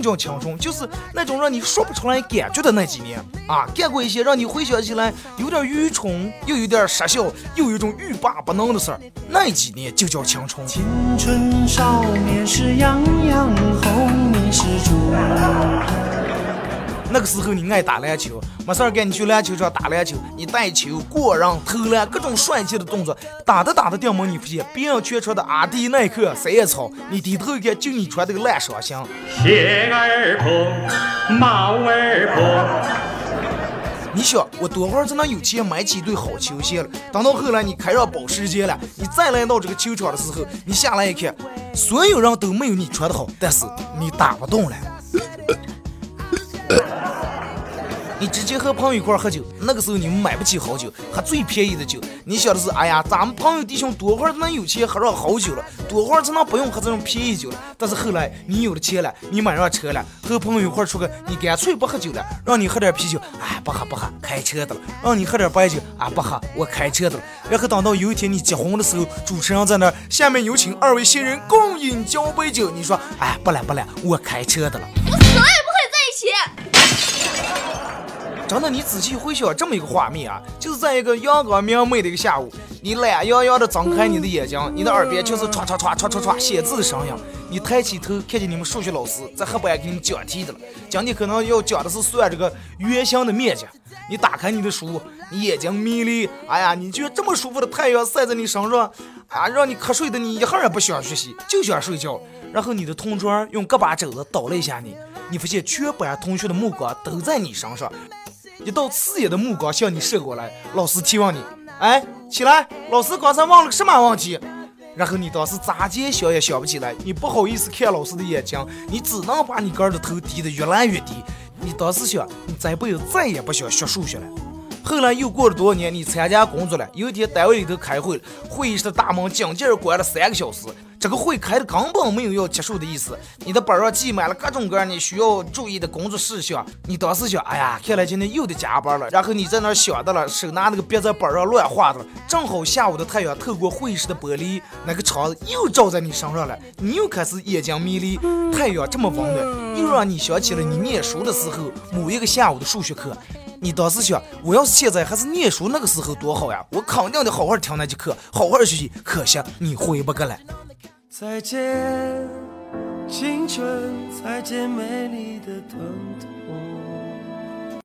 叫青春？就是那种让你说不出来感觉的那几年啊，干过一些让你回想起来有点愚蠢，又有点傻笑，又有一种欲罢不能的事儿，那几年就叫青春。青春少年是样样红，你是猪。那个时候你爱打篮球，没事儿干你去篮球场打篮球，你带球、过人、投篮，各种帅气的动作，打着打着掉门，你发现别人全穿的阿迪耐克、三叶草，你低头一看，就你穿这个烂双鞋。鞋儿破，帽儿破。你想，我多会儿才能有钱买几对好球鞋了？等到后来你开上保时捷了，你再来到这个球场的时候，你下来一看，所有人都没有你穿的好，但是你打不动了。你直接和朋友一块喝酒，那个时候你们买不起好酒，喝最便宜的酒。你想的是，哎呀，咱们朋友弟兄多会儿能有钱喝上好酒了？多会儿才能不用喝这种便宜酒了？但是后来你有了钱了，你买上车了，和朋友一块出去，你干脆不喝酒了，让你喝点啤酒，哎，不喝不喝，开车的了；让你喝点白酒，啊，不喝，我开车的了。然后等到有一天你结婚的时候，主持人在那儿，下面有请二位新人共饮交杯酒，你说，哎，不了不了，我开车的了。我死也不喝。真的，你仔细回想这么一个画面啊，就是在一个阳光明媚的一个下午，你懒洋洋的睁开你的眼睛，你的耳边就是唰唰唰唰唰唰写字的声音。你抬起头，看见你们数学老师在黑板给你讲题的了。今天可能要讲的是算这个圆形的面积。你打开你的书，你眼睛迷离，哎呀，你觉得这么舒服的太阳晒在你身上，啊，让你瞌睡的你一会儿也不想学习，就想睡觉。然后你的同桌用胳膊肘子捣了一下你，你发现全班同学的目光都在你身上。一道刺眼的目光向你射过来，老师提问你：“哎，起来！老师刚才问了个什么问题？”然后你当时咋接想也想不起来，你不好意思看老师的眼睛，你只能把你个儿的头低得越来越低。你当时想，你这辈子再也不想学数学了。后来又过了多少年，你参加工作了，有一天单位里头开会，会议室的大门紧紧关了三个小时。这个会开的根本没有要结束的意思，你的本上记满了各种各样你需要注意的工作事项。你当时想，哎呀，看来今天又得加班了。然后你在那想到了，手拿那个笔在本上乱画的了。正好下午的太阳透过会议室的玻璃，那个窗子又照在你身上了，你又开始眼睛迷离。太阳这么温暖，又让你想起了你念书的时候某一个下午的数学课。你当时想，我要是现在还是念书那个时候多好呀！我肯定得好好听那节课，好好学习。可惜你回不过来。再见，青春，再见，美丽的疼痛。